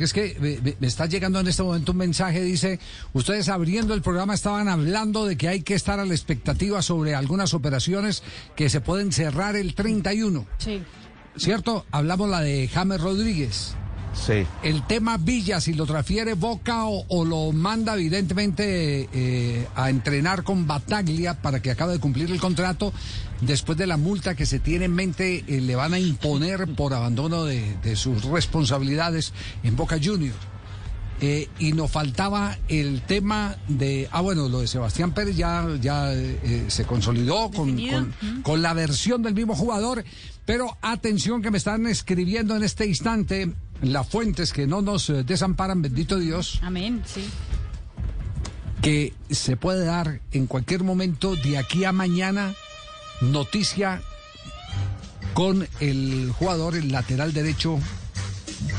porque es que me, me está llegando en este momento un mensaje, dice, ustedes abriendo el programa estaban hablando de que hay que estar a la expectativa sobre algunas operaciones que se pueden cerrar el 31. Sí. ¿Cierto? Hablamos la de James Rodríguez. Sí. El tema Villa, si lo transfiere Boca o, lo manda evidentemente eh, a entrenar con Bataglia para que acabe de cumplir el contrato, después de la multa que se tiene en mente eh, le van a imponer por abandono de, de sus responsabilidades en Boca Juniors. Eh, y nos faltaba el tema de, ah bueno, lo de Sebastián Pérez ya, ya eh, se consolidó con, con- con la versión del mismo jugador, pero atención que me están escribiendo en este instante las fuentes que no nos eh, desamparan, bendito Dios, Amén, sí. que se puede dar en cualquier momento de aquí a mañana noticia con el jugador, el lateral derecho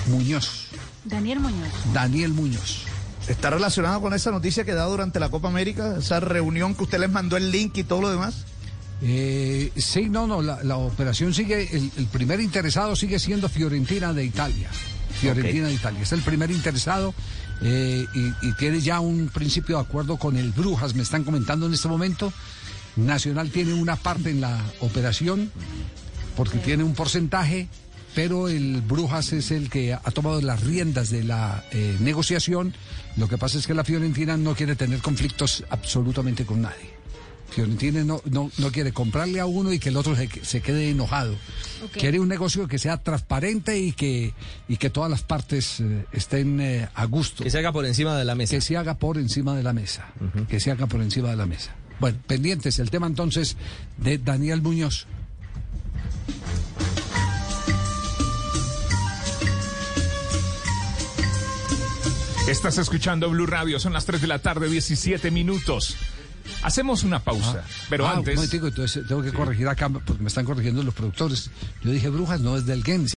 Muñoz, Daniel Muñoz. Daniel Muñoz. ¿Está relacionado con esa noticia que da durante la Copa América? Esa reunión que usted les mandó el link y todo lo demás. Eh, sí, no, no, la, la operación sigue, el, el primer interesado sigue siendo Fiorentina de Italia. Fiorentina de Italia, es el primer interesado eh, y, y tiene ya un principio de acuerdo con el Brujas, me están comentando en este momento. Nacional tiene una parte en la operación porque tiene un porcentaje, pero el Brujas es el que ha tomado las riendas de la eh, negociación. Lo que pasa es que la Fiorentina no quiere tener conflictos absolutamente con nadie. Fiorentina no, no, no quiere comprarle a uno y que el otro se, se quede enojado. Quiere un negocio que sea transparente y que, y que todas las partes eh, estén eh, a gusto. Que se haga por encima de la mesa. Que se haga por encima de la mesa. Que se haga por encima de la mesa. Bueno, pendientes el tema entonces de Daniel Muñoz. Estás escuchando Blue Radio, son las 3 de la tarde, 17 minutos. Hacemos una pausa, pero Ah, antes... momentico, entonces tengo que corregir acá porque me están corrigiendo los productores. Yo dije Brujas, no es del Gens.